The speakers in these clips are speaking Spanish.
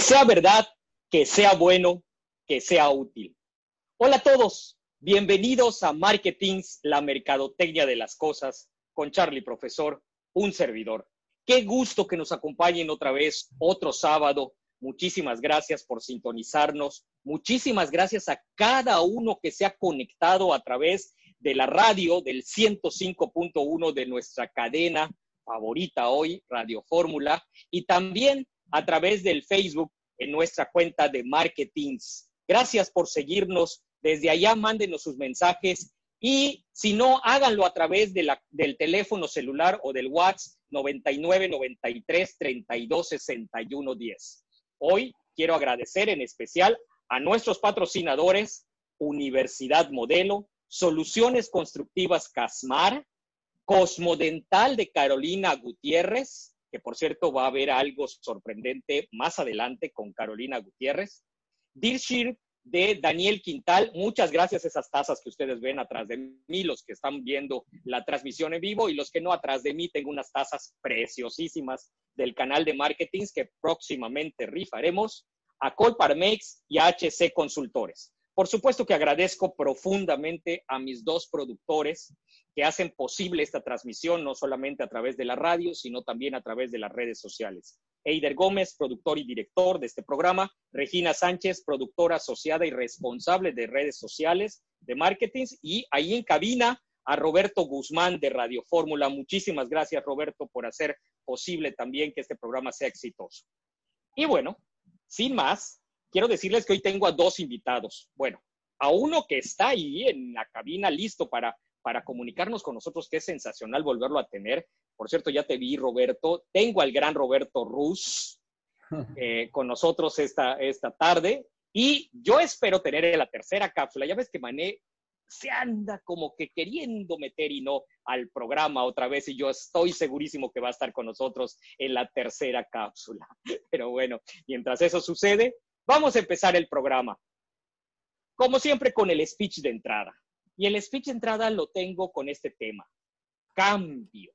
Sea verdad, que sea bueno, que sea útil. Hola a todos, bienvenidos a Marketings, la mercadotecnia de las cosas, con Charlie Profesor, un servidor. Qué gusto que nos acompañen otra vez, otro sábado. Muchísimas gracias por sintonizarnos. Muchísimas gracias a cada uno que se ha conectado a través de la radio del 105.1 de nuestra cadena favorita hoy, Radio Fórmula, y también a través del Facebook en nuestra cuenta de Marketings. Gracias por seguirnos. Desde allá mándenos sus mensajes y si no, háganlo a través de la, del teléfono celular o del WhatsApp 99 93 32 61 10. Hoy quiero agradecer en especial a nuestros patrocinadores Universidad Modelo, Soluciones Constructivas Casmar, Cosmodental de Carolina Gutiérrez, que por cierto va a haber algo sorprendente más adelante con Carolina Gutiérrez. Dirshire de Daniel Quintal. Muchas gracias a esas tazas que ustedes ven atrás de mí, los que están viendo la transmisión en vivo y los que no atrás de mí. Tengo unas tazas preciosísimas del canal de marketing que próximamente rifaremos a Colparmex y a HC Consultores. Por supuesto que agradezco profundamente a mis dos productores que hacen posible esta transmisión, no solamente a través de la radio, sino también a través de las redes sociales. Eider Gómez, productor y director de este programa, Regina Sánchez, productora asociada y responsable de redes sociales, de marketing, y ahí en cabina a Roberto Guzmán de Radio Fórmula. Muchísimas gracias, Roberto, por hacer posible también que este programa sea exitoso. Y bueno, sin más, quiero decirles que hoy tengo a dos invitados. Bueno, a uno que está ahí en la cabina listo para, para comunicarnos con nosotros, que es sensacional volverlo a tener. Por cierto, ya te vi, Roberto. Tengo al gran Roberto Rus eh, con nosotros esta, esta tarde. Y yo espero tener la tercera cápsula. Ya ves que Mané se anda como que queriendo meter y no al programa otra vez y yo estoy segurísimo que va a estar con nosotros en la tercera cápsula. Pero bueno, mientras eso sucede, Vamos a empezar el programa. Como siempre con el speech de entrada. Y el speech de entrada lo tengo con este tema. Cambio.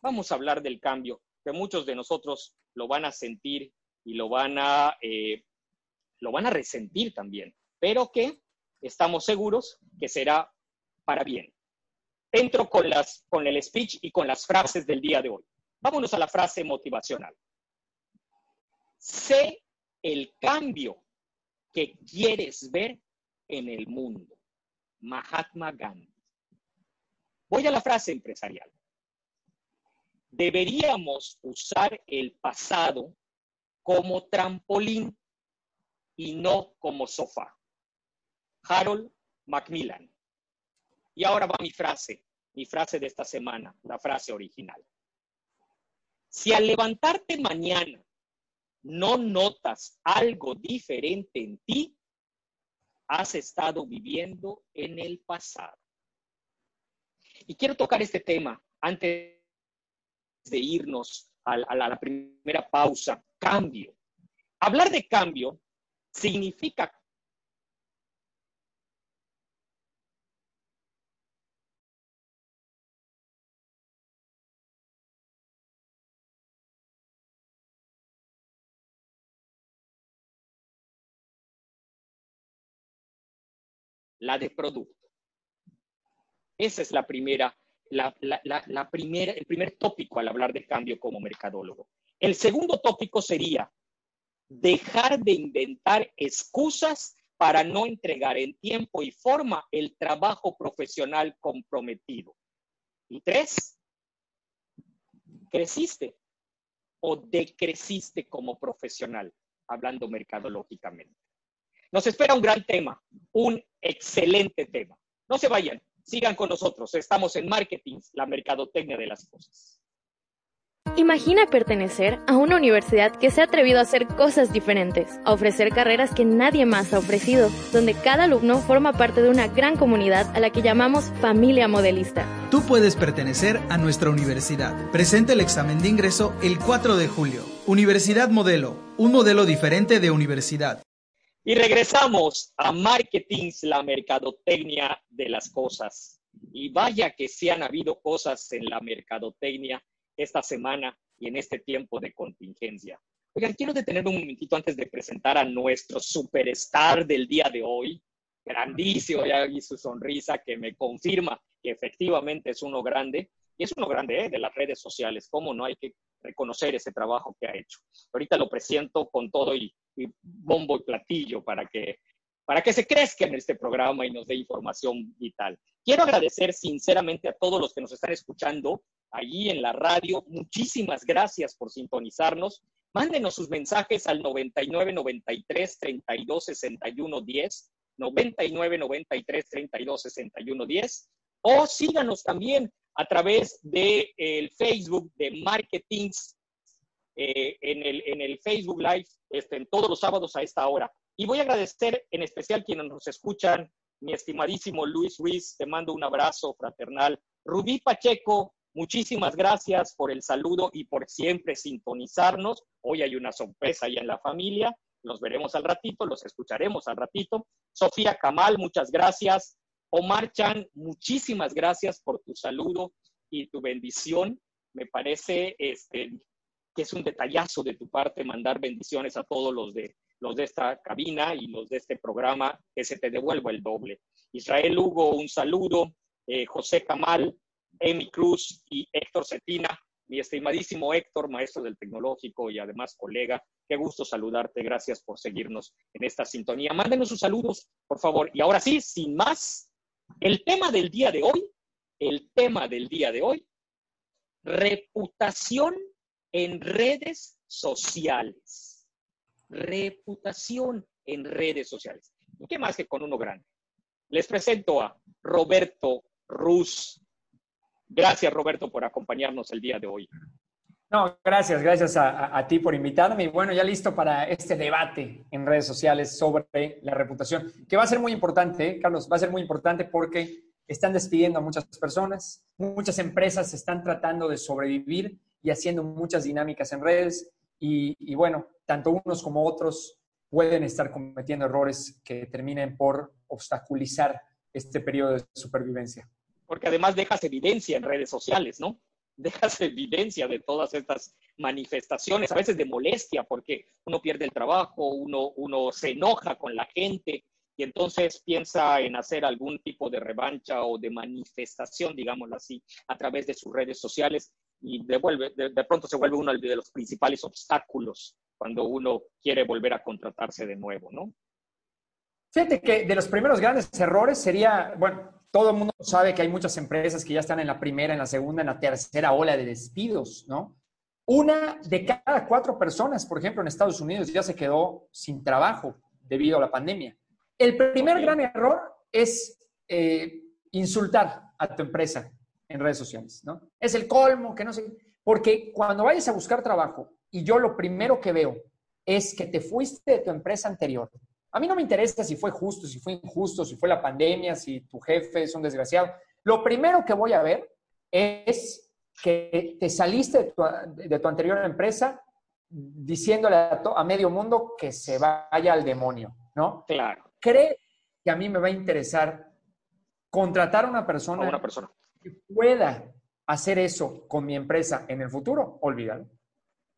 Vamos a hablar del cambio, que muchos de nosotros lo van a sentir y lo van a, eh, lo van a resentir también, pero que estamos seguros que será para bien. Entro con, las, con el speech y con las frases del día de hoy. Vámonos a la frase motivacional. Sé el cambio que quieres ver en el mundo. Mahatma Gandhi. Voy a la frase empresarial. Deberíamos usar el pasado como trampolín y no como sofá. Harold Macmillan. Y ahora va mi frase, mi frase de esta semana, la frase original. Si al levantarte mañana no notas algo diferente en ti, has estado viviendo en el pasado. Y quiero tocar este tema antes de irnos a, la primera pausa. Cambio. Hablar de cambio significa la de producto. Esa es la primera, la, primera, el primer tópico al hablar de cambio como mercadólogo. El segundo tópico sería dejar de inventar excusas para no entregar en tiempo y forma el trabajo profesional comprometido. Y tres, creciste o decreciste como profesional, hablando mercadológicamente. Nos espera un gran tema, un excelente tema. No se vayan, sigan con nosotros. Estamos en Marketing, la mercadotecnia de las cosas. Imagina pertenecer a una universidad que se ha atrevido a hacer cosas diferentes, a ofrecer carreras que nadie más ha ofrecido, donde cada alumno forma parte de una gran comunidad a la que llamamos familia modelista. Tú puedes pertenecer a nuestra universidad. Presenta el examen de ingreso el 4 de julio. Universidad Modelo, un modelo diferente de universidad. Y regresamos a Marketing, la mercadotecnia de las cosas. Y vaya que sí han habido cosas en la mercadotecnia esta semana y en este tiempo de contingencia. Oigan, quiero detener un momentito antes de presentar a nuestro superstar del día de hoy. Grandísimo, ya vi su sonrisa que me confirma que efectivamente es uno grande. Y es uno grande ¿eh? de las redes sociales. ¿Cómo no hay que reconocer ese trabajo que ha hecho? Ahorita lo presento con todo y, y bombo y platillo para que para que se crezca en este programa y nos dé información vital. Quiero agradecer sinceramente a todos los que nos están escuchando allí en la radio. Muchísimas gracias por sintonizarnos. Mándenos sus mensajes al 99 93 32 61 10, 99 93 32 61 10, o síganos también a través del el Facebook de Marketings eh, en, el, en el Facebook Live este, en todos los sábados a esta hora. Y voy a agradecer en especial quienes nos escuchan, mi estimadísimo Luis Ruiz, te mando un abrazo fraternal. Rubí Pacheco, Muchísimas gracias por el saludo y por siempre sintonizarnos. Hoy hay una sorpresa ahí en la familia. Los veremos al ratito, los escucharemos al ratito. Sofía Kamal, muchas gracias. Omar Chan, muchísimas gracias por tu saludo y tu bendición. Me parece este, que es un detallazo de tu parte mandar bendiciones a todos los de, los de esta cabina y los de este programa, que se te devuelva el doble. Israel Hugo, un saludo. Eh, José Kamal, Emi Cruz y Héctor Cetina. Mi estimadísimo Héctor, maestro del tecnológico y además colega, qué gusto saludarte. Gracias por seguirnos en esta sintonía. Mándenos sus saludos, por favor. Y ahora sí, sin más, el tema del día de hoy, el tema del día de hoy, reputación en redes sociales. Reputación en redes sociales. ¿Y qué más que con uno grande? Les presento a Roberto Ruz. Gracias, Roberto, por acompañarnos el día de hoy. No, gracias, gracias a, ti por invitarme. Y bueno, ya listo para este debate en redes sociales sobre la reputación, que va a ser muy importante, ¿eh? Carlos, va a ser muy importante porque están despidiendo a muchas personas, muchas empresas están tratando de sobrevivir y haciendo muchas dinámicas en redes. Y, y bueno, tanto unos como otros pueden estar cometiendo errores que terminen por obstaculizar este periodo de supervivencia porque además dejas evidencia en redes sociales, ¿no? Dejas evidencia de todas estas manifestaciones, a veces de molestia, porque uno pierde el trabajo, uno, uno se enoja con la gente y entonces piensa en hacer algún tipo de revancha o de manifestación, digámoslo así, a través de sus redes sociales y devuelve, de, pronto se vuelve uno de los principales obstáculos cuando uno quiere volver a contratarse de nuevo, ¿no? Fíjate que de los primeros grandes errores sería, bueno, todo el mundo sabe que hay muchas empresas que ya están en la primera, en la segunda, en la tercera ola de despidos, ¿no? Una de cada cuatro personas, por ejemplo, en Estados Unidos ya se quedó sin trabajo debido a la pandemia. El primer gran error es eh, insultar a tu empresa en redes sociales, ¿no? Es el colmo, que no sé, porque cuando vayas a buscar trabajo y yo lo primero que veo es que te fuiste de tu empresa anterior, a mí no me interesa si fue justo, si fue injusto, si fue la pandemia, si tu jefe es un desgraciado. Lo primero que voy a ver es que te saliste de tu, anterior empresa diciéndole a, medio mundo que se vaya al demonio, ¿no? Claro. ¿Cree que a mí me va a interesar contratar a una persona, una persona. que pueda hacer eso con mi empresa en el futuro? Olvídalo.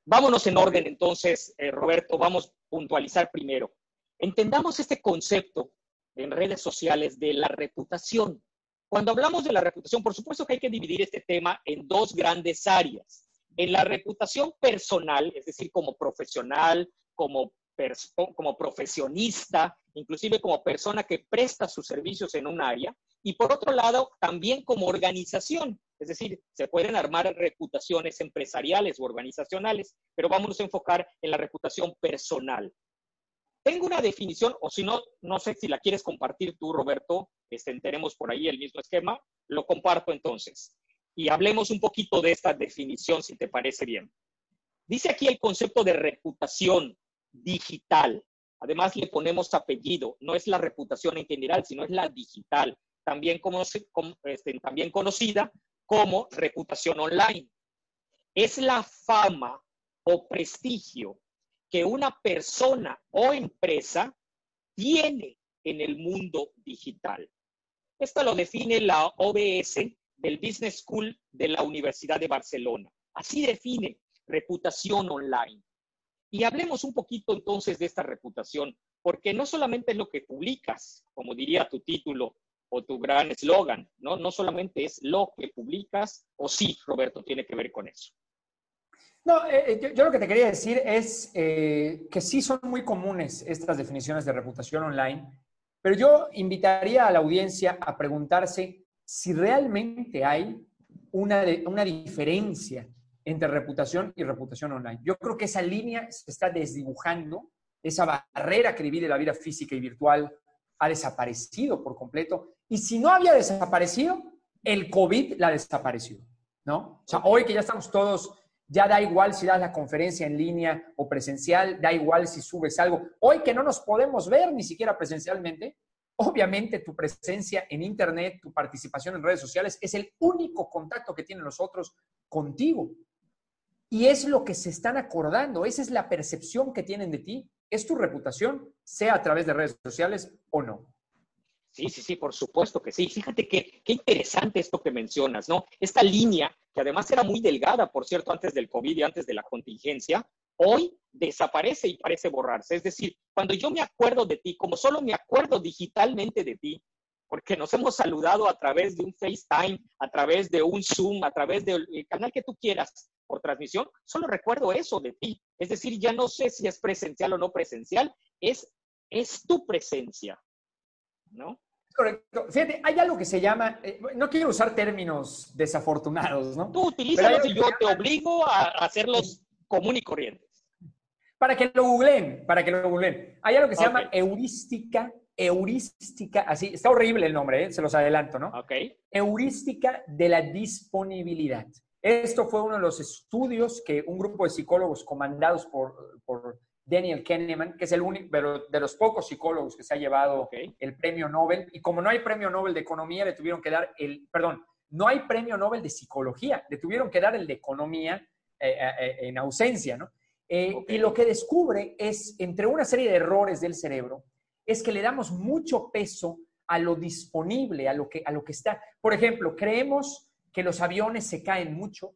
Vámonos en orden entonces, eh, Roberto. Vamos a puntualizar primero. Entendamos este concepto en redes sociales de la reputación. Cuando hablamos de la reputación, por supuesto que hay que dividir este tema en dos grandes áreas. En la reputación personal, es decir, como profesional, como, profesionista, inclusive como persona que presta sus servicios en un área. Y por otro lado, también como organización. Es decir, se pueden armar reputaciones empresariales o organizacionales, pero vamos a enfocar en la reputación personal. Tengo una definición, o si no, no sé si la quieres compartir tú, Roberto, este, tenemos por ahí el mismo esquema, lo comparto entonces. Y hablemos un poquito de esta definición, si te parece bien. Dice aquí el concepto de reputación digital. Además, le ponemos apellido. No es la reputación en general, sino es la digital, también, este, también conocida como reputación online. Es la fama o prestigio que una persona o empresa tiene en el mundo digital. Esto lo define la OBS del Business School de la Universidad de Barcelona. Así define reputación online. Y hablemos un poquito entonces de esta reputación, porque no solamente es lo que publicas, como diría tu título o tu gran eslogan, ¿no? No solamente es lo que publicas, o sí, Roberto, tiene que ver con eso. No, eh, eh, yo, lo que te quería decir es eh, que sí son muy comunes estas definiciones de reputación online, pero yo invitaría a la audiencia a preguntarse si realmente hay una, una diferencia entre reputación y reputación online. Yo creo que esa línea se está desdibujando, esa barrera que divide la vida física y virtual ha desaparecido por completo. Y si no había desaparecido, el COVID la desapareció, ¿no? O sea, hoy que ya estamos todos ya da igual si das la conferencia en línea o presencial, da igual si subes algo. Hoy que no nos podemos ver ni siquiera presencialmente, obviamente tu presencia en Internet, tu participación en redes sociales es el único contacto que tienen los otros contigo. Y es lo que se están acordando, esa es la percepción que tienen de ti, es tu reputación, sea a través de redes sociales o no. Sí, sí, sí, por supuesto que sí. Fíjate que qué interesante esto que mencionas, ¿no? Esta línea, que además era muy delgada, por cierto, antes del COVID y antes de la contingencia, hoy desaparece y parece borrarse. Es decir, cuando yo me acuerdo de ti, como solo me acuerdo digitalmente de ti, porque nos hemos saludado a través de un FaceTime, a través de un Zoom, a través del canal que tú quieras por transmisión, solo recuerdo eso de ti. Es decir, ya no sé si es presencial o no presencial, es, es tu presencia, ¿no? Correcto. Fíjate, hay algo que se llama, eh, no quiero usar términos desafortunados, ¿no? Tú utilízalos y yo te obligo a hacerlos común y corrientes. Para que lo googleen, para que lo googleen. Hay algo que se llama heurística, heurística, así, está horrible el nombre, ¿eh? se los adelanto, ¿no? Ok. Heurística de la disponibilidad. Esto fue uno de los estudios que un grupo de psicólogos comandados por, por Daniel Kahneman, que es el único de los pocos psicólogos que se ha llevado el premio Nobel. Y como no hay premio Nobel de economía, le tuvieron que dar el, perdón, no hay premio Nobel de psicología, le tuvieron que dar el de economía eh, eh, eh, en ausencia, ¿no? Y lo que descubre es, entre una serie de errores del cerebro, es que le damos mucho peso a lo disponible, a lo que, a lo que está. Por ejemplo, creemos que los aviones se caen mucho,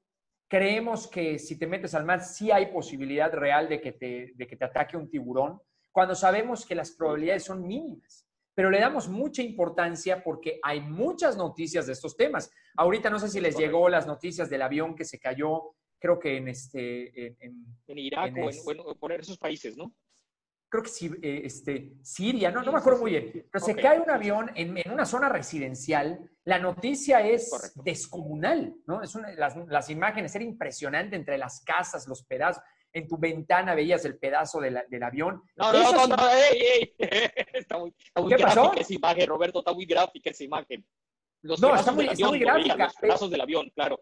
creemos que si te metes al mar sí hay posibilidad real de que te, de que te ataque un tiburón, cuando sabemos que las probabilidades son mínimas. Pero le damos mucha importancia porque hay muchas noticias de estos temas. Ahorita no sé si les llegó las noticias del avión que se cayó, creo que en este... En, en, Irak o en, por esos países, ¿no? Creo que eh, este, Siria, no, no me acuerdo muy bien, pero se cae un avión en, una zona residencial, la noticia es descomunal, ¿no? Es las, las, imágenes, era impresionante entre las casas, los pedazos, en tu ventana veías el pedazo del avión. No, no, no, no, Está muy, gráfica esa imagen, Roberto, está muy gráfica esa imagen. Los no, está muy, está muy gráfica. Los pedazos del avión, claro.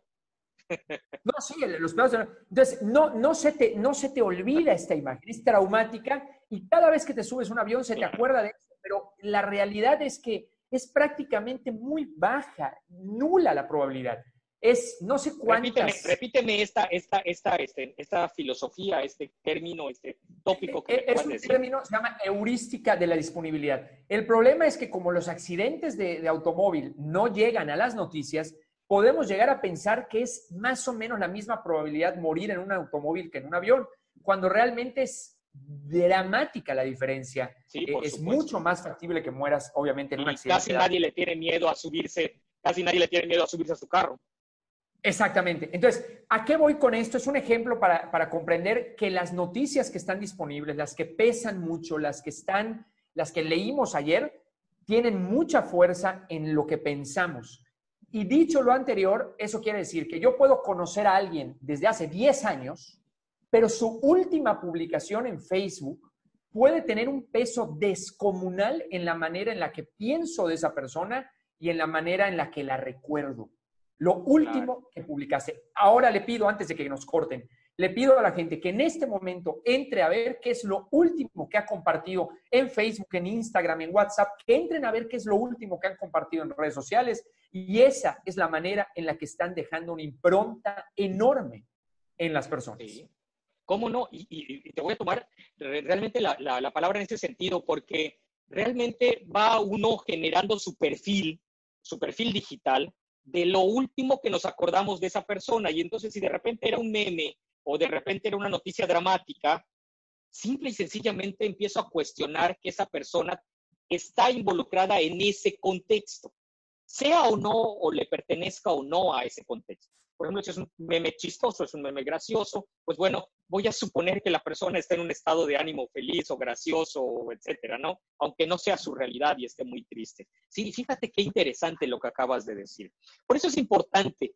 No, sí, los pedazos. Entonces, no, no, se te, no se te olvida esta imagen, es traumática y cada vez que te subes un avión se te acuerda de eso, pero la realidad es que es prácticamente muy baja, nula la probabilidad. Es no sé cuántas. Repíteme, esta, esta, esta, este, esta filosofía, este término, este tópico que e, Es un término, se llama heurística de la disponibilidad. El problema es que como los accidentes de, de automóvil no llegan a las noticias, podemos llegar a pensar que es más o menos la misma probabilidad morir en un automóvil que en un avión, cuando realmente es dramática la diferencia. Eh, es mucho más factible que mueras, obviamente, en un accidente. Casi nadie le tiene miedo a subirse, casi nadie le tiene miedo a subirse a su carro. Exactamente. Entonces, ¿a qué voy con esto? Es un ejemplo para, para comprender que las noticias que están disponibles, las que pesan mucho, las que están, las que leímos ayer, tienen mucha fuerza en lo que pensamos. Y dicho lo anterior, eso quiere decir que yo puedo conocer a alguien desde hace 10 años pero su última publicación en Facebook puede tener un peso descomunal en la manera en la que pienso de esa persona y en la manera en la que la recuerdo. Lo último que publicaste. Ahora le pido, antes de que nos corten, le pido a la gente que en este momento entre a ver qué es lo último que ha compartido en Facebook, en Instagram, en WhatsApp, que entren a ver qué es lo último que han compartido en redes sociales. Y esa es la manera en la que están dejando una impronta enorme en las personas. ¿Cómo no? Y, te voy a tomar realmente la, la palabra en ese sentido, porque realmente va uno generando su perfil, su perfil digital, de lo último que nos acordamos de esa persona. Y entonces, si de repente era un meme o de repente era una noticia dramática, simple y sencillamente empiezo a cuestionar que esa persona está involucrada en ese contexto, sea o no, o le pertenezca o no a ese contexto. Por ejemplo, si es un meme chistoso, es un meme gracioso, pues bueno, voy a suponer que la persona está en un estado de ánimo feliz o gracioso, etcétera, ¿no? Aunque no sea su realidad y esté muy triste. Sí, fíjate qué interesante lo que acabas de decir. Por eso es importante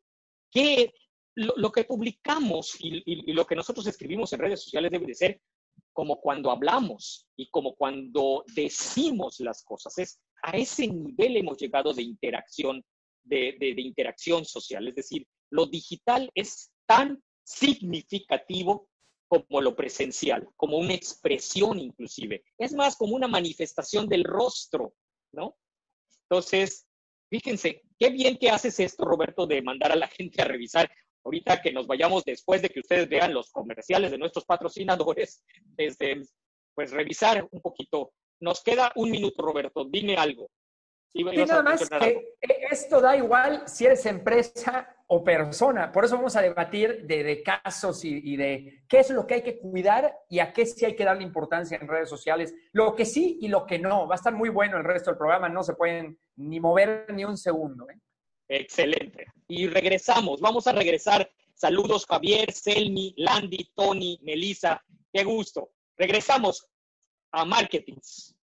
que lo, que publicamos y, lo que nosotros escribimos en redes sociales debe de ser como cuando hablamos y como cuando decimos las cosas. Es a ese nivel hemos llegado de interacción, de, de interacción social. Es decir, lo digital es tan significativo como lo presencial, como una expresión inclusive. Es más como una manifestación del rostro, ¿no? Entonces, fíjense, qué bien que haces esto, Roberto, de mandar a la gente a revisar ahorita que nos vayamos después de que ustedes vean los comerciales de nuestros patrocinadores, desde, pues revisar un poquito. Nos queda un minuto, Roberto, dime algo. Y nada más que esto da igual si eres empresa o persona. Por eso vamos a debatir de, casos y, y, de qué es lo que hay que cuidar y a qué sí hay que darle importancia en redes sociales. Lo que sí y lo que no. Va a estar muy bueno el resto del programa. No se pueden ni mover ni un segundo. ¿eh? Excelente. Y regresamos, vamos a regresar. Saludos Javier, Selmi, Landy, Tony, Melissa. Qué gusto. Regresamos a Marketings.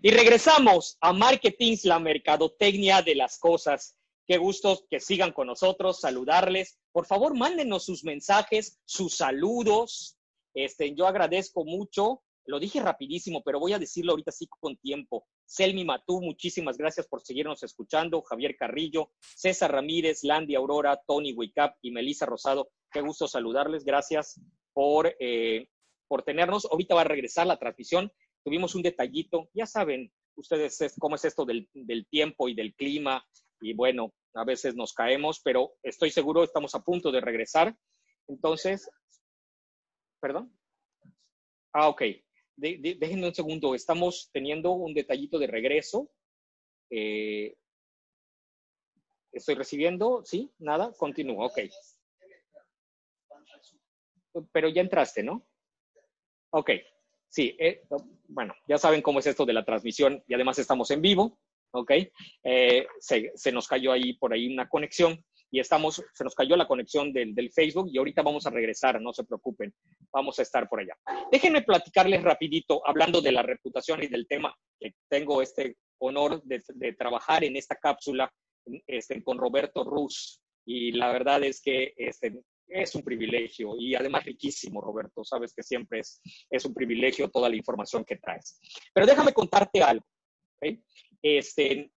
Y regresamos a Marketings, la mercadotecnia de las cosas. Qué gusto que sigan con nosotros, saludarles. Por favor, mándenos sus mensajes, sus saludos. Este, yo agradezco mucho. Lo dije rapidísimo, pero voy a decirlo ahorita sí con tiempo. Selmi Matú, muchísimas gracias por seguirnos escuchando. Javier Carrillo, César Ramírez, Landy Aurora, Tony Wicap y Melissa Rosado. Qué gusto saludarles. Gracias por, eh, por tenernos. Ahorita va a regresar la transmisión. Tuvimos un detallito. Ya saben ustedes cómo es esto del, tiempo y del clima. Y bueno, a veces nos caemos, pero estoy seguro estamos a punto de regresar. Entonces, perdón. Ah, ok déjenme un segundo, estamos teniendo un detallito de regreso. Eh, estoy recibiendo, ¿sí? Nada, continúo, ok. Pero ya entraste, ¿no? Ok, sí, eh, bueno, ya saben cómo es esto de la transmisión y además estamos en vivo, ¿ok? Eh, se, se, nos cayó ahí por ahí una conexión y estamos, se nos cayó la conexión del, del, Facebook y ahorita vamos a regresar, no se preocupen, vamos a estar por allá. Déjenme platicarles rapidito, hablando de la reputación y del tema, que tengo este honor de, de trabajar en esta cápsula este, con Roberto Ruz y la verdad es que este, es un privilegio y además riquísimo, Roberto, sabes que siempre es, es un privilegio toda la información que traes. Pero déjame contarte algo. Este,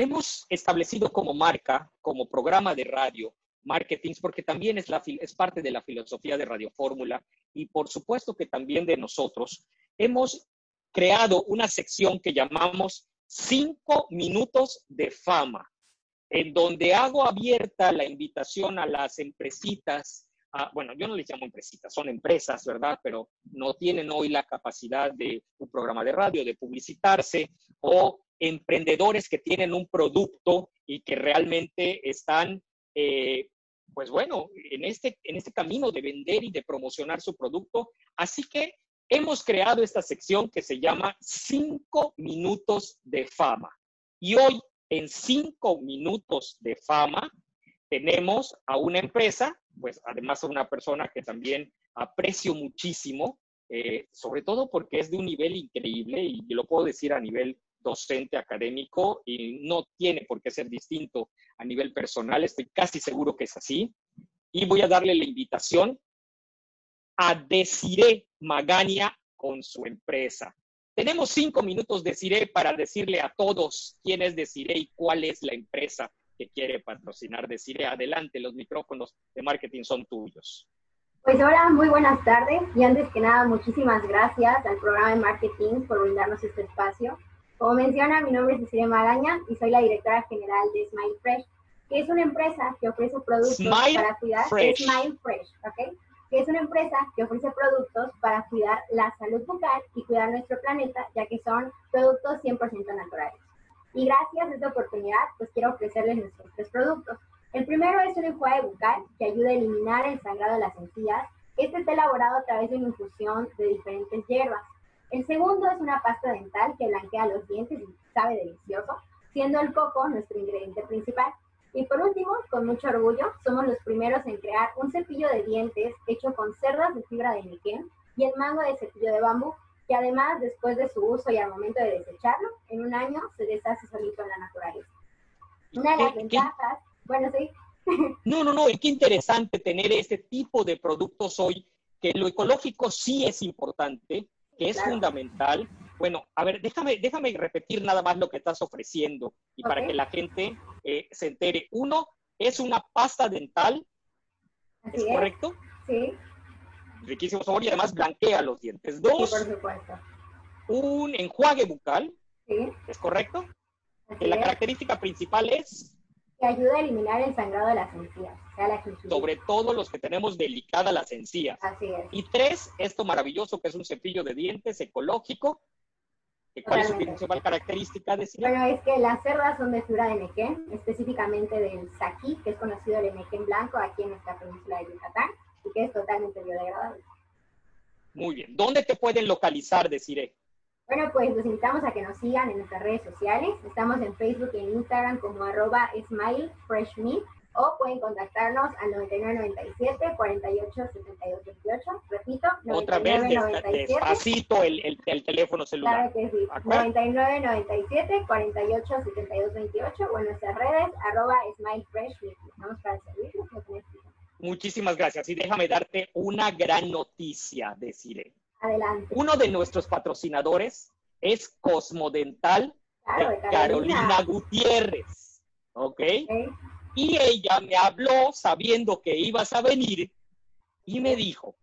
Hemos establecido como marca, como programa de radio, marketing, porque también es, la, es parte de la filosofía de Radio Fórmula y por supuesto que también de nosotros, hemos creado una sección que llamamos Cinco Minutos de Fama, en donde hago abierta la invitación a las empresitas, bueno, yo no les llamo empresitas, son empresas, ¿verdad? Pero no tienen hoy la capacidad de un programa de radio, de publicitarse o emprendedores que tienen un producto y que realmente están, eh, pues bueno, en este, en este camino de vender y de promocionar su producto. Así que hemos creado esta sección que se llama Cinco Minutos de Fama. Y hoy, en Cinco Minutos de Fama, tenemos a una empresa, pues además a una persona que también aprecio muchísimo, eh, sobre todo porque es de un nivel increíble y lo puedo decir a nivel docente académico y no tiene por qué ser distinto a nivel personal, estoy casi seguro que es así. Y voy a darle la invitación a Desiree Magaña con su empresa. Tenemos cinco minutos, Desiree, para decirle a todos quién es Desiree y cuál es la empresa que quiere patrocinar. Desiree, adelante, los micrófonos de marketing son tuyos. Pues hola, muy buenas tardes. Y antes que nada, muchísimas gracias al programa de marketing por brindarnos este espacio. Como menciona, mi nombre es Desiree Magaña y soy la directora general de Smile Fresh, que es una empresa que ofrece productos para cuidar Fresh. Smile Fresh, ¿ok? Que es una empresa que ofrece productos para cuidar la salud bucal y cuidar nuestro planeta, ya que son productos 100% naturales. Y gracias a esta oportunidad, pues quiero ofrecerles nuestros tres productos. El primero es un enjuague bucal que ayuda a eliminar el sangrado de las encías. Este está elaborado a través de una infusión de diferentes hierbas. El segundo es una pasta dental que blanquea los dientes y sabe delicioso, siendo el coco nuestro ingrediente principal. Y por último, con mucho orgullo, somos los primeros en crear un cepillo de dientes hecho con cerdas de fibra de nequén y el mango de cepillo de bambú, que además, después de su uso y al momento de desecharlo, en un año se deshace solito en la naturaleza. Una de las ¿Qué- qué- ventajas, bueno, sí, No, no, no, y qué interesante tener este tipo de productos hoy, que lo ecológico sí es importante, que es Claro. fundamental. Bueno, a ver, déjame, déjame repetir nada más lo que estás ofreciendo y para que la gente eh, se entere. Uno, es una pasta dental, así ¿es correcto? sí, Riquísimo sabor y además blanquea los dientes. sí, Dos, por supuesto, un enjuague bucal, sí, ¿es correcto? así la es, característica principal es, que ayuda a eliminar el sangrado de las encías, o sea, la gingivitis. sobre todo los que tenemos delicadas las encías. Así es. Y tres, esto maravilloso que es un cepillo de dientes ecológico. ¿Cuál es su principal característica? Decir, Bueno, es que las cerdas son de fibra de nequén, específicamente del saquí, que es conocido el nequén blanco aquí en nuestra península de Yucatán, y que es totalmente biodegradable. Muy bien. ¿Dónde te pueden localizar, Deciré? Bueno, pues los invitamos a que nos sigan en nuestras redes sociales. Estamos en Facebook y en Instagram como arroba smilefreshme o pueden contactarnos al 9997 48 72 28. Repito, Otra vez, 9997. despacito el, el- el teléfono celular. Claro que sí. ¿Acuerdo? 99 97 48 72 28 o en nuestras redes arroba smilefreshme. Estamos para servirles lo que necesiten. Muchísimas gracias. Y déjame darte una gran noticia, Deciré. Adelante. Uno de nuestros patrocinadores es Cosmodental Claro, de de Carolina Gutiérrez. ¿Ok? Ok. Y ella me habló sabiendo que ibas a venir y me dijo,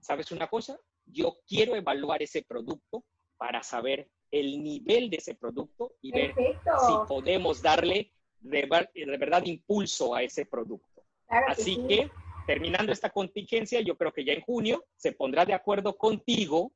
¿sabes una cosa? Yo quiero evaluar ese producto para saber el nivel de ese producto y ver si podemos darle de, de verdad impulso a ese producto. Claro que Así sí. que, terminando esta contingencia, yo creo que ya en junio se pondrá de acuerdo contigo.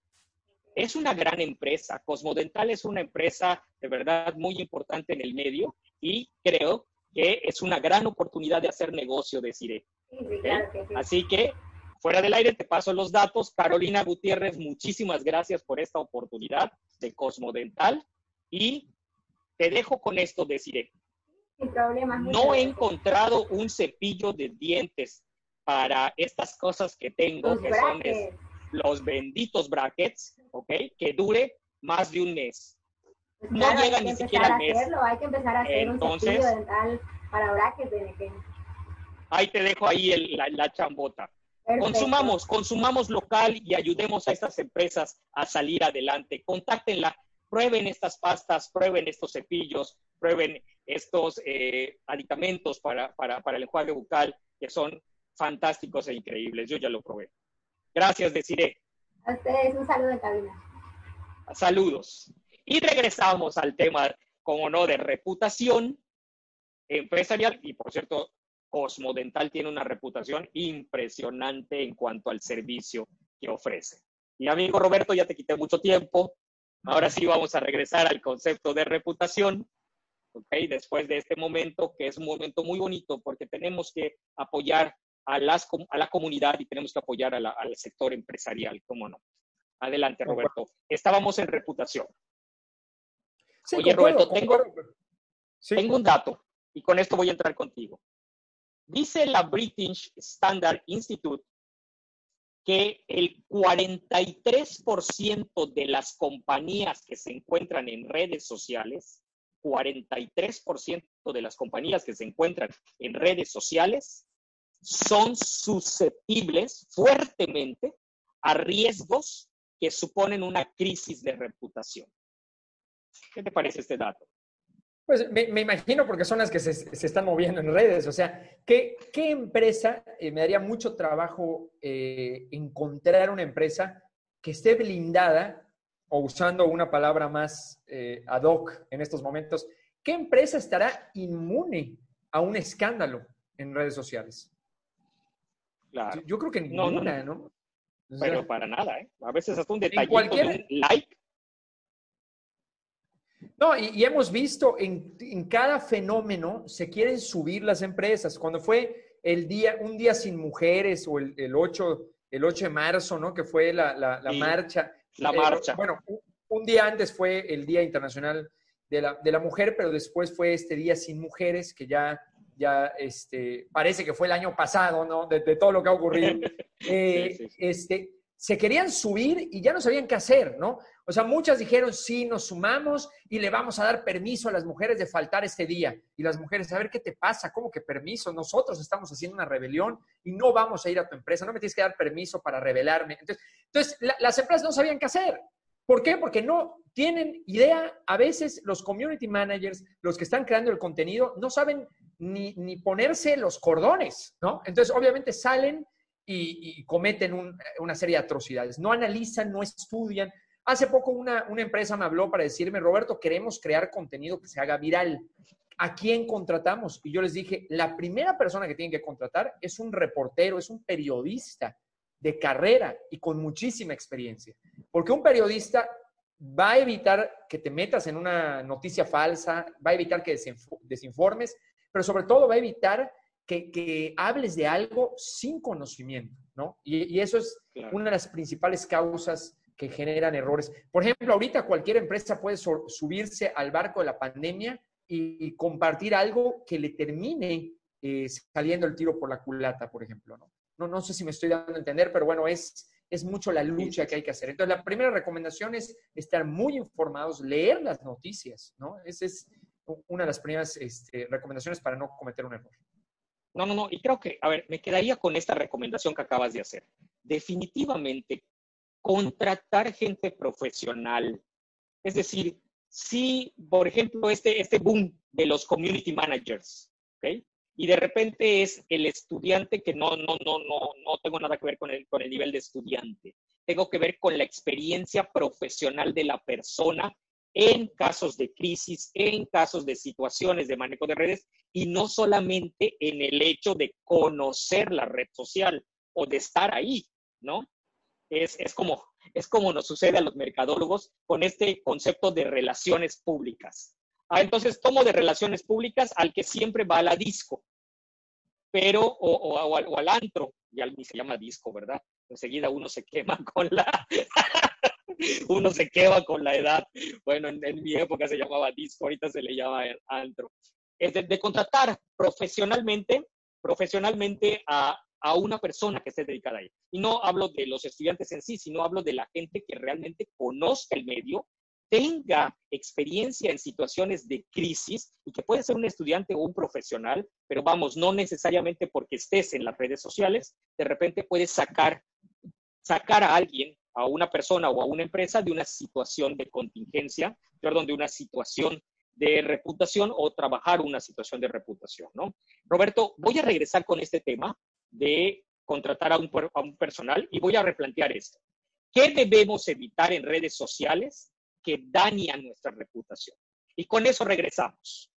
Es una gran empresa. Cosmodental es una empresa de verdad muy importante en el medio y creo que es una gran oportunidad de hacer negocio de Cire. Sí, sí, claro que sí. Así que, fuera del aire, te paso los datos. Carolina Gutiérrez, muchísimas gracias por esta oportunidad de Cosmodental. Y te dejo con esto, muchas No he encontrado un cepillo de dientes para estas cosas que tengo, Los que son es- brackets. los benditos brackets, ¿ok? Que dure más de un mes. Pues no llega ni siquiera al mes. hacerlo, hay que empezar a hacer Entonces- un dental para brackets de. Ahí te dejo ahí el- la, la chambota. Perfecto. Consumamos, consumamos local y ayudemos a estas empresas a salir adelante. Contáctenla, prueben estas pastas, prueben estos cepillos, prueben estos eh, aditamentos para, para, para el enjuague bucal que son fantásticos e increíbles. Yo ya lo probé. Gracias, Desiree. A ustedes un saludo en cabina. Saludos. Y regresamos al tema, como no, de reputación empresarial. Y por cierto, Cosmodental tiene una reputación impresionante en cuanto al servicio que ofrece. Y amigo Roberto, ya te quité mucho tiempo. Ahora sí vamos a regresar al concepto de reputación. ¿ok? Después de este momento, que es un momento muy bonito porque tenemos que apoyar a, las, a la comunidad y tenemos que apoyar a la- al sector empresarial, ¿cómo no? Adelante, Roberto. Estábamos en reputación. Sí, Oye, concuerdo, Roberto, tengo-. Sí. Tengo un dato y con esto voy a entrar contigo. Dice la British Standard Institute que el 43% de las compañías que se encuentran en redes sociales, 43% de las compañías que se encuentran en redes sociales son susceptibles fuertemente a riesgos que suponen una crisis de reputación. ¿Qué te parece este dato? Pues me, imagino porque son las que se, están moviendo en redes. O sea, ¿qué, qué empresa? Eh, me daría mucho trabajo eh, encontrar una empresa que esté blindada, o usando una palabra más eh, ad hoc en estos momentos, ¿qué empresa estará inmune a un escándalo en redes sociales? Claro. Yo, creo que ninguna, ¿no? Pero para nada, ¿eh? A veces hasta un detallito cualquier... de un like no, y, hemos visto en, cada fenómeno se quieren subir las empresas. Cuando fue el día, un día sin mujeres o el, el 8, el 8 de marzo, ¿no? Que fue la, la, marcha. La marcha. Eh, bueno, un, día antes fue el Día Internacional de la, de la, Mujer, pero después fue este Día sin Mujeres, que ya, ya este, parece que fue el año pasado, ¿no? De, todo lo que ha ocurrido. Eh, este, se querían subir y ya no sabían qué hacer, ¿no? O sea, muchas dijeron, sí, nos sumamos y le vamos a dar permiso a las mujeres de faltar este día. Y las mujeres, a ver, ¿qué te pasa? ¿Cómo que permiso? Nosotros estamos haciendo una rebelión y no vamos a ir a tu empresa, no me tienes que dar permiso para rebelarme. Entonces, entonces las empresas no sabían qué hacer. ¿Por qué? Porque no tienen idea, a veces los community managers, los que están creando el contenido, no saben ni, ni ponerse los cordones, ¿no? Entonces, obviamente salen y, cometen una serie de atrocidades. No analizan, no estudian. Hace poco una, una empresa me habló para decirme, Roberto, queremos crear contenido que se haga viral. ¿A quién contratamos? Y yo les dije, la primera persona que tienen que contratar es un reportero, es un periodista de carrera y con muchísima experiencia. Porque un periodista va a evitar que te metas en una noticia falsa, va a evitar que desinformes, pero sobre todo va a evitar que, hables de algo sin conocimiento, ¿no? Y, eso es una de las principales causas que generan errores. Por ejemplo, ahorita cualquier empresa puede subirse al barco de la pandemia y, compartir algo que le termine eh, saliendo el tiro por la culata, por ejemplo, ¿no? ¿no? No sé si me estoy dando a entender, pero bueno, es, es mucho la lucha que hay que hacer. Entonces, la primera recomendación es estar muy informados, leer las noticias, ¿no? Esa es una de las primeras este, recomendaciones para no cometer un error. No, no, no. Y creo que, a ver, me quedaría con esta recomendación que acabas de hacer. Definitivamente, contratar gente profesional. Es decir, si, por ejemplo, este, este boom de los community managers, ¿ok? Y de repente es el estudiante que no, no, no, no, no tengo nada que ver con el, con el nivel de estudiante. Tengo que ver con la experiencia profesional de la persona en casos de crisis, en casos de situaciones de manejo de redes y no solamente en el hecho de conocer la red social o de estar ahí, ¿no? Es, como, es como nos sucede a los mercadólogos con este concepto de relaciones públicas. Ah, entonces tomo de relaciones públicas al que siempre va a la disco, pero, o, o, o, al, antro, ya ni se llama disco, ¿verdad? Enseguida uno se quema con la, uno se quema con la edad. Bueno, en, mi época se llamaba disco, ahorita se le llama antro es de, contratar profesionalmente, profesionalmente a, a, una persona que esté dedicada a ello. Y no hablo de los estudiantes en sí, sino hablo de la gente que realmente conozca el medio, tenga experiencia en situaciones de crisis y que puede ser un estudiante o un profesional, pero vamos, no necesariamente porque estés en las redes sociales, de repente puedes sacar, sacar a alguien, a una persona o a una empresa de una situación de contingencia, perdón, de una situación de reputación o trabajar una situación de reputación, ¿no? Roberto, voy a regresar con este tema de contratar a un, a un personal y voy a replantear esto. ¿Qué debemos evitar en redes sociales que dañan nuestra reputación? Y con eso regresamos.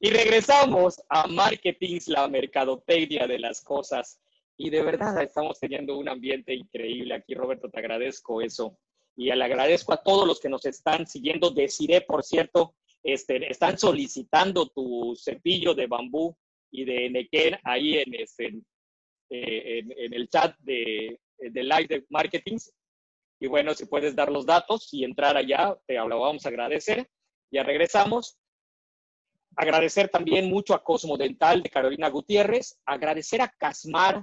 Y regresamos a Marketing, la mercadotecnia de las cosas. Y de verdad estamos teniendo un ambiente increíble aquí, Roberto, te agradezco eso. Y le agradezco a todos los que nos están siguiendo. Deciré, por cierto, este, están solicitando tu cepillo de bambú y de Nequén ahí en, este, eh, en, el chat de, de Live de Marketing. Y bueno, si puedes dar los datos y entrar allá, te lo vamos a agradecer. Ya regresamos. Agradecer también mucho a Cosmo Dental de Carolina Gutiérrez, agradecer a Casmar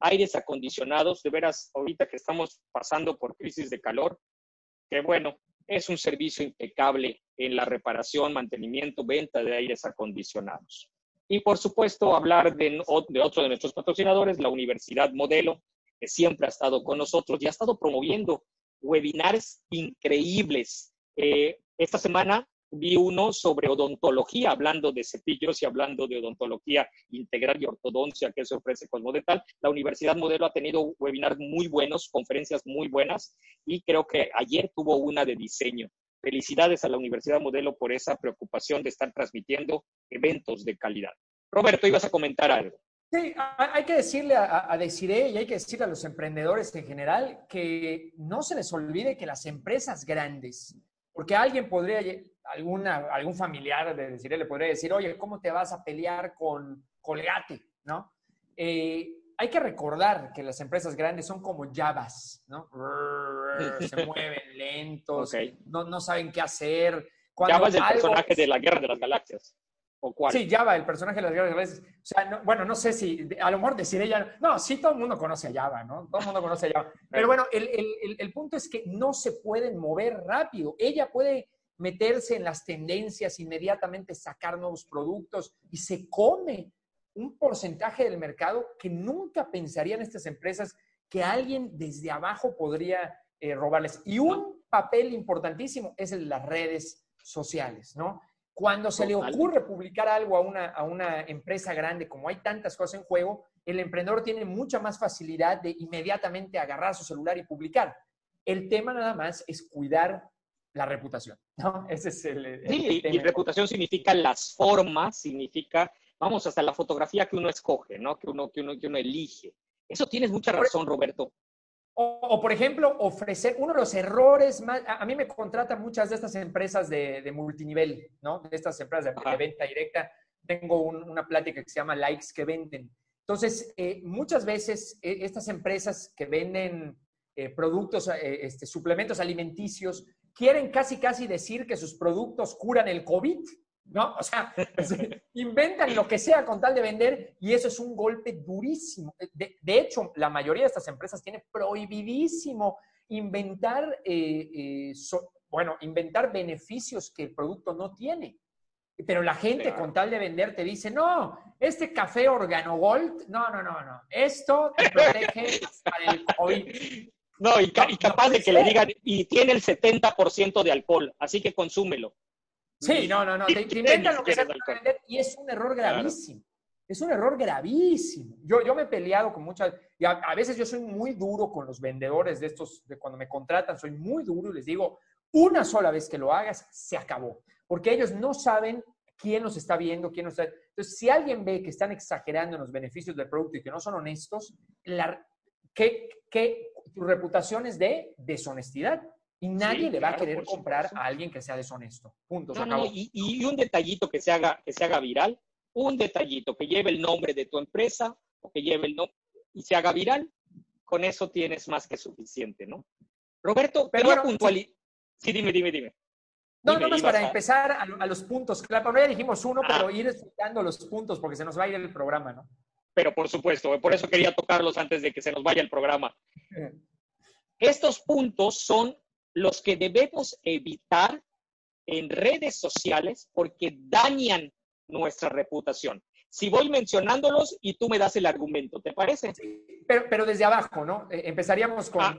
Aires Acondicionados, de veras, ahorita que estamos pasando por crisis de calor, que bueno, es un servicio impecable en la reparación, mantenimiento, venta de aires acondicionados. Y por supuesto, hablar de, otro de nuestros patrocinadores, la Universidad Modelo, que siempre ha estado con nosotros y ha estado promoviendo webinars increíbles. Eh, esta semana vi uno sobre odontología, hablando de cepillos y hablando de odontología integral y ortodoncia que se ofrece Cosmodental. La Universidad Modelo ha tenido webinars muy buenos, conferencias muy buenas y creo que ayer tuvo una de diseño. Felicidades a la Universidad Modelo por esa preocupación de estar transmitiendo eventos de calidad. Roberto, ibas a comentar algo. Sí, hay que decirle a, a Desiree y hay que decirle a los emprendedores en general que no se les olvide que las empresas grandes, porque alguien podría, alguna, algún familiar de Desiree le podría decir, oye, ¿cómo te vas a pelear con Colgate? ¿No? Eh, hay que recordar que las empresas grandes son como Javas, ¿no? Se mueven lentos, no, no, saben qué hacer. Java es el personaje de la Guerra de las Galaxias. ¿O cuál? Sí, Java, el personaje de las las Galaxias. O sea, bueno, no sé si, a lo mejor decir ella, no, sí, todo el mundo conoce a Java, ¿no? Todo el mundo conoce a Java. Pero bueno, el, el, el punto es que no se pueden mover rápido. Ella puede meterse en las tendencias, inmediatamente sacar nuevos productos y se come un porcentaje del mercado que nunca pensarían estas empresas que alguien desde abajo podría eh, robarles. Y un papel importantísimo es el de las redes sociales, ¿no? Cuando se le ocurre publicar algo a una, a una empresa grande, como hay tantas cosas en juego, el emprendedor tiene mucha más facilidad de inmediatamente agarrar su celular y publicar. El tema nada más es cuidar la reputación, ¿no? Ese es el... sí, y reputación significa las formas, significa vamos, hasta la fotografía que uno escoge, ¿no? Que uno, que uno, que uno elige. Eso tienes mucha razón, Roberto. O, por ejemplo, ofrecer uno de los errores más. A, mí me contratan muchas de estas empresas de, multinivel, ¿no? De estas empresas de, venta directa. Tengo una plática que se llama Likes que venden. Entonces, eh, muchas veces eh, estas empresas que venden eh, productos, este, suplementos alimenticios, quieren casi, casi decir que sus productos curan el COVID. ¿No? O sea, inventan lo que sea con tal de vender y eso es un golpe durísimo. De, hecho, la mayoría de estas empresas tiene prohibidísimo inventar, eh, eh, bueno, inventar beneficios que el producto no tiene. Pero la gente con tal de vender te dice, no, este café Organogold, no, no, no, no, esto te protege para el COVID. No, y, y capaz de que le digan, y tiene el 70% de alcohol, así que consúmelo. Sí, no, no, no. Te, inventan lo que se puede vender y es un error gravísimo. Es un error gravísimo. Yo, yo me he peleado con muchas, y a, veces yo soy muy duro con los vendedores de estos, de cuando me contratan, soy muy duro y les digo, una sola vez que lo hagas, se acabó. Porque ellos no saben quién los está viendo, quién los está... Entonces, si alguien ve que están exagerando en los beneficios del producto y que no son honestos, la, ¿qué, qué, tu reputación es de deshonestidad. Y nadie le va a querer comprar a alguien que sea deshonesto. Punto. y, un detallito que se, haga, que se haga viral, un detallito que lleve el nombre de tu empresa o que lleve el nombre y se haga viral, con eso tienes más que suficiente, ¿no? Roberto, pero puntualizar. Sí. dime, dime, dime. No, no, más para empezar a, los puntos. Claro, ya dijimos uno, pero ah. ir explicando los puntos porque se nos va a ir el programa, ¿no? Pero por supuesto, por eso quería tocarlos antes de que se nos vaya el programa. Estos puntos son los que debemos evitar en redes sociales porque dañan nuestra reputación. Si voy mencionándolos y tú me das el argumento, ¿te parece? pero, pero, desde abajo, ¿no? Eh, empezaríamos con... Ah,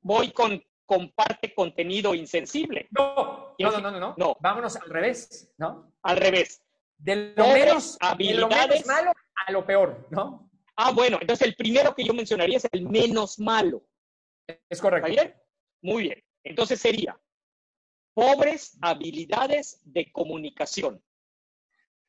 voy con comparte contenido insensible. No, no, no, no, no, Vámonos al revés, ¿no? Al revés. De lo, menos, habilidades, malo a lo peor, ¿no? Ah, bueno, entonces el primero que yo mencionaría es el menos malo. Es correcto. ¿Está bien? Muy bien. Entonces sería pobres habilidades de comunicación.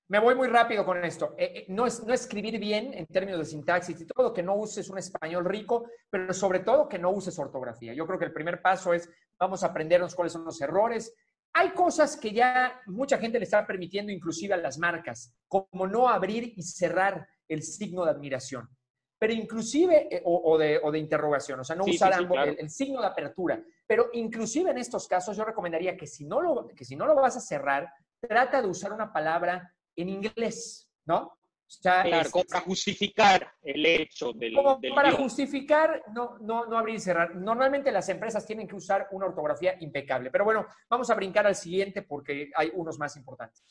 Me voy muy rápido con esto. Eh, eh, no, es, no escribir bien en términos de sintaxis y todo, que no uses un español rico, pero sobre todo que no uses ortografía. Yo creo que el primer paso es, vamos a aprendernos cuáles son los errores. Hay cosas que ya mucha gente le está permitiendo, inclusive a las marcas, como no abrir y cerrar el signo de admiración pero inclusive, eh, o, de, o, de, interrogación, o sea, no usar el, signo de apertura, pero inclusive en estos casos yo recomendaría que si, no lo, que si no lo vas a cerrar, trata de usar una palabra en inglés, ¿no? claro, como para justificar el hecho del. Como para justificar, no, no, no abrir y cerrar. Normalmente las empresas tienen que usar una ortografía impecable. Pero bueno, vamos a brincar al siguiente porque hay unos más importantes.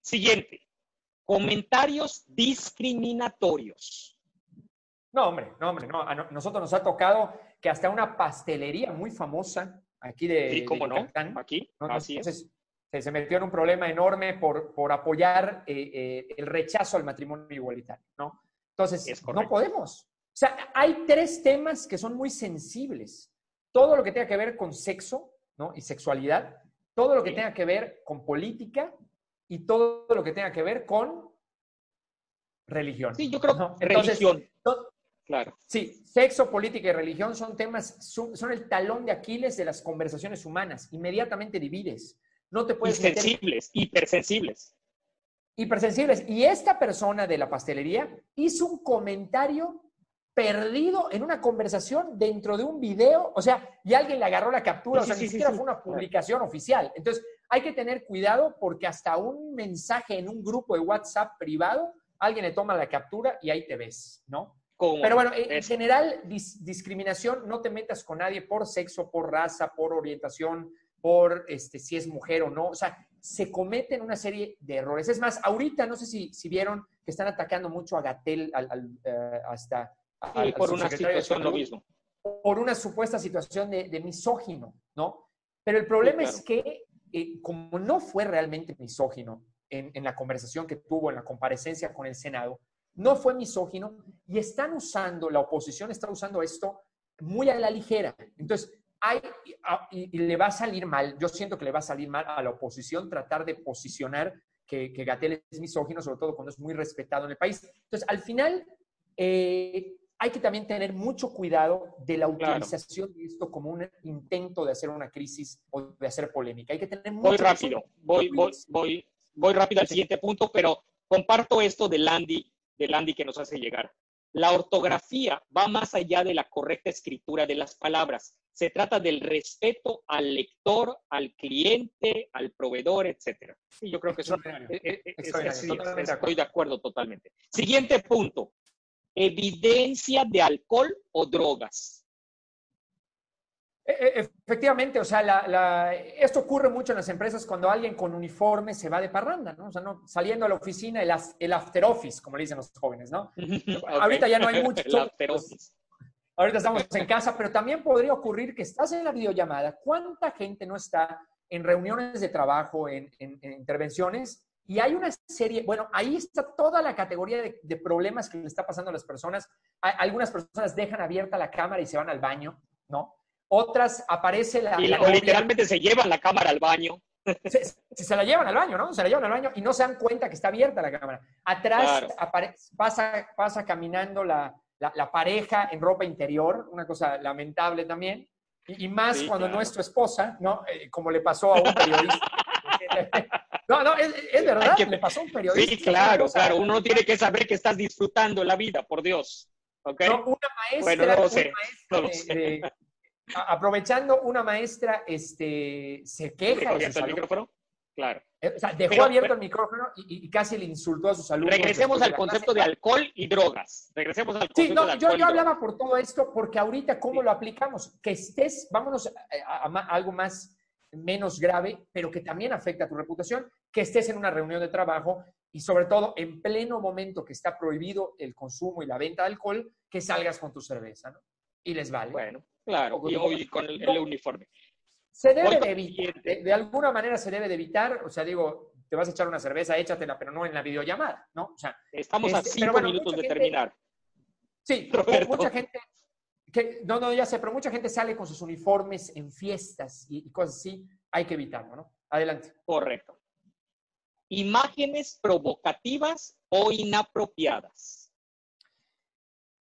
Siguiente. Comentarios discriminatorios. No, hombre, no, hombre, no. A nosotros nos ha tocado que hasta una pastelería muy famosa aquí de. Sí, cómo no. Aquí, así es se metió en un problema enorme por, por apoyar eh, eh, el rechazo al matrimonio igualitario, ¿no? Entonces, no podemos. O sea, hay tres temas que son muy sensibles. Todo lo que tenga que ver con sexo, ¿no? Y sexualidad, todo lo que tenga que ver con política y todo lo que tenga que ver con religión. Sí, yo creo que religión. Claro. Sí, sexo, política y religión son temas, son, el talón de Aquiles de las conversaciones humanas. Inmediatamente divides. No te puedes sensibles, hipersensibles. Hipersensibles. Y esta persona de la pastelería hizo un comentario perdido en una conversación dentro de un video, o sea, y alguien le agarró la captura, o sea, ni siquiera fue una publicación oficial. Entonces, hay que tener cuidado porque hasta un mensaje en un grupo de WhatsApp privado, alguien le toma la captura y ahí te ves, ¿no? Pero bueno, en, general, discriminación, no te metas con nadie por sexo, por raza, por orientación por este, si es mujer o no. O sea, se cometen una serie de errores. Es más, ahorita no sé si, si vieron que están atacando mucho a Gatel al, eh, hasta... por una situación lo mismo. Por una supuesta situación de, misógino, ¿no? Pero el problema es que, eh, como no fue realmente misógino en, en la conversación que tuvo en la comparecencia con el Senado, no fue misógino y están usando, la oposición está usando esto muy a la ligera. Entonces, y, le va a salir mal, yo siento que le va a salir mal a la oposición tratar de posicionar que, que Gatel es misógino, sobre todo cuando es muy respetado en el país. Entonces, al final, eh, hay que también tener mucho cuidado de la utilización de esto como un intento de hacer una crisis o de hacer polémica. Hay que tener mucho Voy rápido, voy, voy, voy, voy rápido al siguiente punto, pero comparto esto de Landy, de Landy que nos hace llegar. La ortografía va más allá de la correcta escritura de las palabras. Se trata del respeto al lector, al cliente, al proveedor, etc. Y yo creo que eso es, estoy de acuerdo totalmente. Siguiente punto. Evidencia de alcohol o drogas. E, e, efectivamente, o sea, esto ocurre mucho en las empresas cuando alguien con uniforme se va de parranda, ¿no? O sea, no, saliendo a la oficina, el, el after office, como le dicen los jóvenes, ¿no? Ahorita ya no hay mucho. Ahorita estamos en casa, pero también podría ocurrir que estás en la videollamada. ¿Cuánta gente no está en reuniones de trabajo, en, intervenciones? Y hay una serie, bueno, ahí está toda la categoría de, problemas que le está pasando a las personas. algunas personas dejan abierta la cámara y se van al baño, ¿no? Otras aparece la. Y literalmente se llevan la cámara al baño. Se, se, la llevan al baño, ¿no? Se la llevan al baño y no se dan cuenta que está abierta la cámara. Atrás pasa, pasa caminando la, la, pareja en ropa interior, una cosa lamentable también. Y, más cuando no es tu esposa, ¿no? Eh, como le pasó a un periodista. No, no, es, verdad, que le pasó a un periodista. Sí, claro, claro. Uno tiene que saber que estás disfrutando la vida, por Dios. ¿Okay? No, una maestra, una maestra aprovechando, una maestra este, se queja. de el micrófono? Claro. Eh, o sea, dejó abierto el micrófono y, casi le insultó a sus alumnos. Regresemos al concepto de alcohol y drogas. Regresemos al concepto sí, no, yo, yo hablaba por todo esto porque ahorita, ¿cómo lo aplicamos? Que estés, vámonos a, algo más, menos grave, pero que también afecta a tu reputación, que estés en una reunión de trabajo y sobre todo en pleno momento que está prohibido el consumo y la venta de alcohol, que salgas con tu cerveza, ¿no? y les vale. Bueno, claro, y hoy con el, uniforme. Se debe de evitar, de, alguna manera se debe de evitar, o sea, digo, te vas a echar una cerveza, échatela, pero no en la videollamada, ¿no? O sea, Estamos a este, cinco minutos de terminar. Sí, mucha gente, que, no, no, ya sé, pero mucha gente sale con sus uniformes en fiestas y, y cosas así, hay que evitarlo, ¿no? Adelante. Correcto. Imágenes provocativas o inapropiadas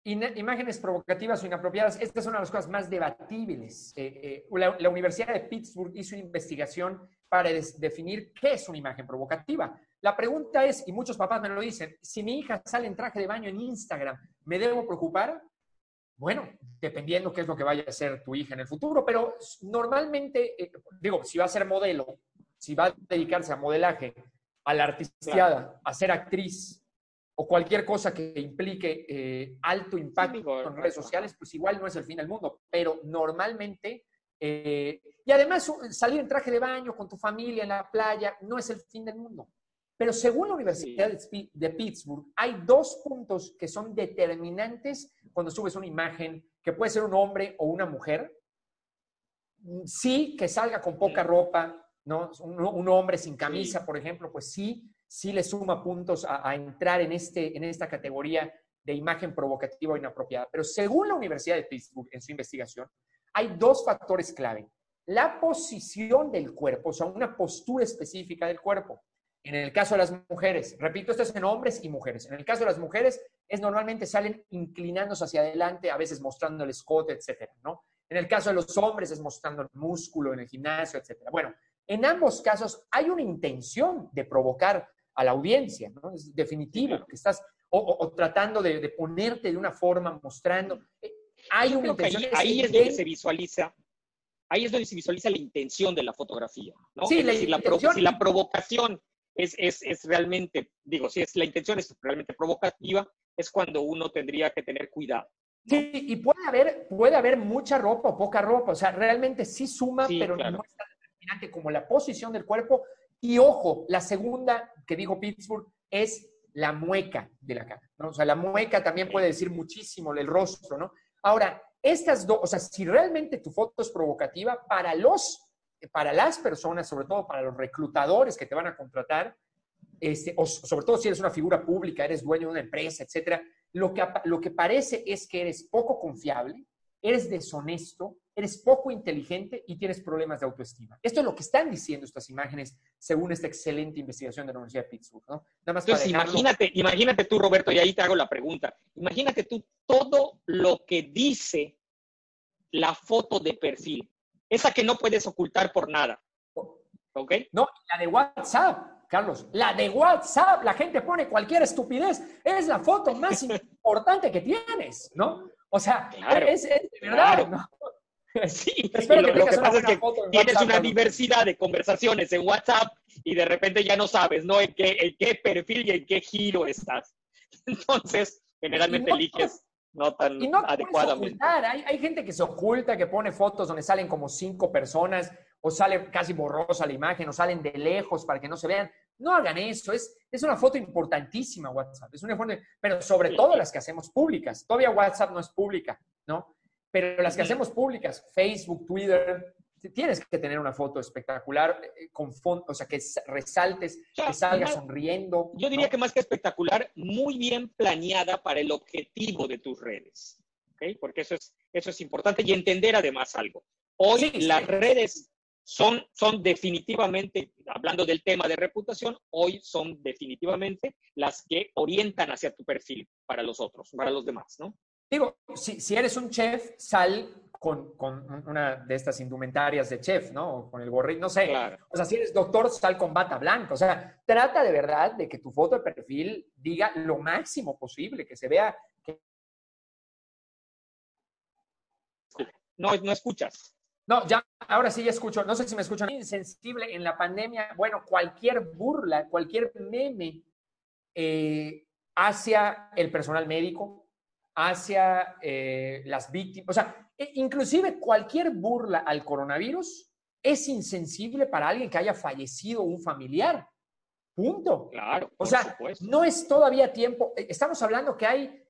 imágenes provocativas o inapropiadas, esta es una de las cosas más debatibles. Eh, eh, la, Universidad de Pittsburgh hizo una investigación para definir qué es una imagen provocativa. La pregunta es, y muchos papás me lo dicen, si mi hija sale en traje de baño en Instagram, ¿me debo preocupar? Bueno, dependiendo qué es lo que vaya a ser tu hija en el futuro, pero normalmente, eh, digo, si va a ser modelo, si va a dedicarse a modelaje a la artisteada, a ser actriz o cualquier cosa que implique eh, alto impacto en redes sociales, pues igual no es el fin del mundo, pero normalmente, eh, y además salir en traje de baño con tu familia en la playa no es el fin del mundo. Pero según la Universidad de Pittsburgh, hay dos puntos que son determinantes cuando subes una imagen, que puede ser un hombre o una mujer. Sí, que salga con poca ropa, ¿no? Un, hombre sin camisa, por ejemplo, pues sí, sí le suma puntos a, entrar en, este, en esta categoría de imagen provocativa o inapropiada. Pero según la Universidad de Pittsburgh, en su investigación, hay dos factores clave. La posición del cuerpo, o sea, una postura específica del cuerpo. En el caso de las mujeres, repito, esto es en hombres y mujeres. En el caso de las mujeres, es normalmente salen inclinándose hacia adelante, a veces mostrando el escote, etcétera, ¿no? En el caso de los hombres es mostrando el músculo en el gimnasio, etcétera. Bueno, en ambos casos hay una intención de provocar a la audiencia, ¿no? Es definitivo, que estás o, tratando de, ponerte de una forma, mostrando. Eh, hay una intención. Ahí, es donde se visualiza, ahí es donde se visualiza la intención de la fotografía, ¿no? Sí, la, si la provocación es, es, es, realmente, digo, si es la intención es realmente provocativa, es cuando uno tendría que tener cuidado. Sí, y puede haber, puede haber mucha ropa o poca ropa, o sea, realmente sí suma, pero no es tan determinante como la posición del cuerpo. Y ojo, la segunda que dijo Pittsburgh es la mueca de la cara, ¿no? O sea, la mueca también puede decir muchísimo del rostro, ¿no? Ahora, estas dos, o sea, si realmente tu foto es provocativa, para los para las personas, sobre todo para los reclutadores que te van a contratar, este, o sobre todo si eres una figura pública, eres dueño de una empresa, etcétera, lo que, lo que parece es que eres poco confiable, eres deshonesto, eres poco inteligente y tienes problemas de autoestima. Esto es lo que están diciendo estas imágenes según esta excelente investigación de la Universidad de Pittsburgh. ¿no? Nada más Entonces, imagínate, imagínate tú, Roberto, y ahí te hago la pregunta. Imagínate tú todo lo que dice la foto de perfil. Esa que no puedes ocultar por nada. ¿Ok? No, la de WhatsApp, Carlos. La de WhatsApp. La gente pone cualquier estupidez. Es la foto más importante que tienes, ¿no? O sea, es, de verdad, ¿no? Sí, Espero que lo, que pasa es que tienes una diversidad de conversaciones en WhatsApp y de repente ya no sabes, ¿no? En qué, en qué perfil y en qué giro estás. Entonces, generalmente eliges no tan y no adecuadamente. Hay, hay, gente que se oculta, que pone fotos donde salen como cinco personas o sale casi borrosa la imagen o salen de lejos para que no se vean. No hagan eso, es, es una foto importantísima WhatsApp, es una foto, pero sobre todo las que hacemos públicas. Todavía WhatsApp no es pública, ¿no? Pero las que hacemos públicas, Facebook, Twitter, tienes que tener una foto espectacular, eh, con fondo, o sea, que resaltes, que salga sonriendo. Yo diría que más que espectacular, muy bien planeada para el objetivo de tus redes. ¿okay? Porque eso es, eso es importante y entender además algo. Hoy las redes son, son definitivamente, hablando del tema de reputación, hoy son definitivamente las que orientan hacia tu perfil para los otros, para los demás, ¿no? Digo, si, si eres un chef, sal con, con, una de estas indumentarias de chef, ¿no? O con el gorrito, no sé. O sea, si eres doctor, sal con bata blanca. O sea, trata de verdad de que tu foto de perfil diga lo máximo posible, que se vea que... No, no escuchas. No, ya, ahora sí ya escucho. No sé si me escuchan. Insensible en la pandemia, bueno, cualquier burla, cualquier meme eh, hacia el personal médico, hacia eh, las víctimas, o sea, e, inclusive cualquier burla al coronavirus es insensible para alguien que haya fallecido un familiar. Punto. Claro. O sea, no es todavía tiempo. E, estamos hablando que hay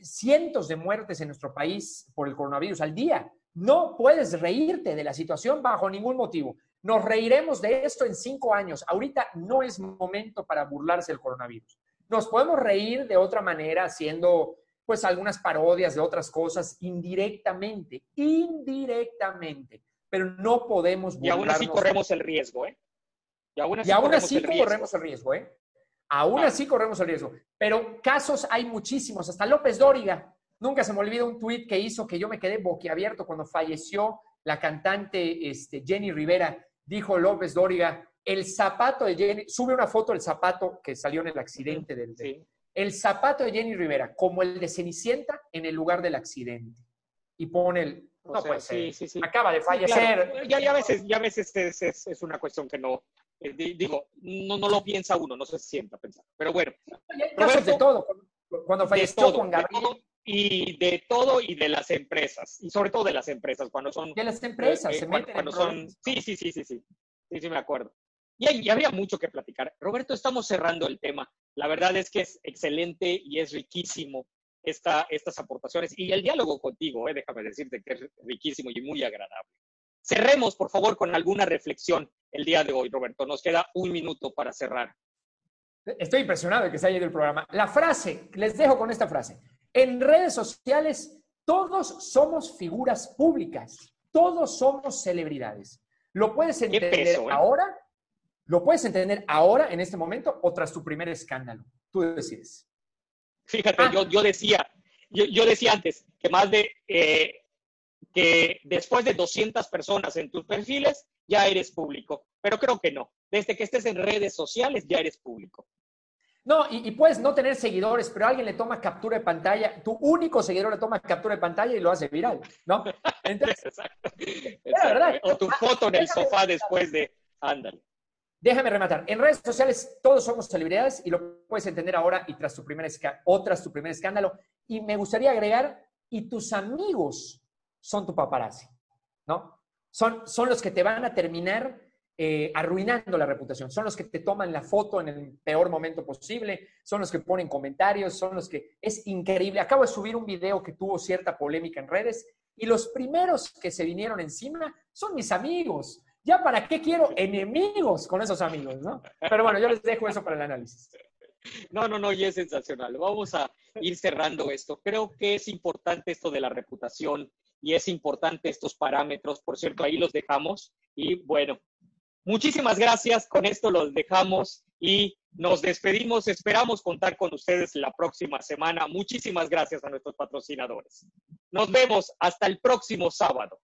cientos de muertes en nuestro país por el coronavirus al día. No puedes reírte de la situación bajo ningún motivo. Nos reiremos de esto en cinco años. Ahorita no es momento para burlarse del coronavirus. Nos podemos reír de otra manera haciendo pues algunas parodias de otras cosas indirectamente, indirectamente, pero no podemos Y aún así corremos el riesgo, ¿eh? Y aún así, corremos, el riesgo, ¿eh? Aún así corremos el riesgo. Pero casos hay muchísimos. Hasta López Dóriga. Nunca se me olvida un tuit que hizo que yo me quedé boquiabierto cuando falleció la cantante este, Jenny Rivera. Dijo López Dóriga, el zapato de Jenny, sube una foto del zapato que salió en el accidente del, sí el zapato de Jenny Rivera, como el de Cenicienta, en el lugar del accidente. Y pone el. No puede ser. Acaba de fallecer. Ya, ya, a veces, ya a veces es, una cuestión que no, Eh, digo, no, no lo piensa uno, no se sienta a pensar. Pero bueno. de todo. Cuando falleció Juan Gabriel. Y de todo y de las empresas. Y sobre todo de las empresas, cuando son. De las empresas, eh, se meten cuando, son. Sí, sí, sí, sí, sí. Sí, sí, me acuerdo. Y, y habría mucho que platicar. Roberto, estamos cerrando el tema. La verdad es que es excelente y es riquísimo esta, estas aportaciones. Y el diálogo contigo, eh, déjame decirte que es riquísimo y muy agradable. Cerremos, por favor, con alguna reflexión el día de hoy, Roberto. Nos queda un minuto para cerrar. Estoy impresionado de que se haya ido el programa. La frase, les dejo con esta frase. En redes sociales, todos somos figuras públicas, todos somos celebridades. ¿Lo puedes entender ¿eh? ahora? ¿Lo puedes entender ahora, en este momento, o tras tu primer escándalo? Tú decides. Fíjate, ah. yo, yo, decía, yo, decía antes que más de eh, que después de 200 personas en tus perfiles ya eres público, pero creo que no. Desde que estés en redes sociales ya eres público. No, y, puedes no tener seguidores, pero alguien le toma captura de pantalla, tu único seguidor le toma captura de pantalla y lo hace viral, ¿no? Entonces, Verdad. O tu foto en el sofá después de, ándale. Déjame rematar. En redes sociales todos somos celebridades y lo puedes entender ahora y tras tu primer, o tras tu primer escándalo. Y me gustaría agregar, y tus amigos son tu paparazzi, ¿no? Son, son los que te van a terminar eh, arruinando la reputación, son los que te toman la foto en el peor momento posible, son los que ponen comentarios, son los que... Es increíble. Acabo de subir un video que tuvo cierta polémica en redes y los primeros que se vinieron encima son mis amigos. Ya para qué quiero enemigos con esos amigos, ¿no? Pero bueno, yo les dejo eso para el análisis. No, no, no, y es sensacional. Vamos a ir cerrando esto. Creo que es importante esto de la reputación y es importante estos parámetros. Por cierto, ahí los dejamos. Y bueno, muchísimas gracias. Con esto los dejamos y nos despedimos. Esperamos contar con ustedes la próxima semana. Muchísimas gracias a nuestros patrocinadores. Nos vemos hasta el próximo sábado.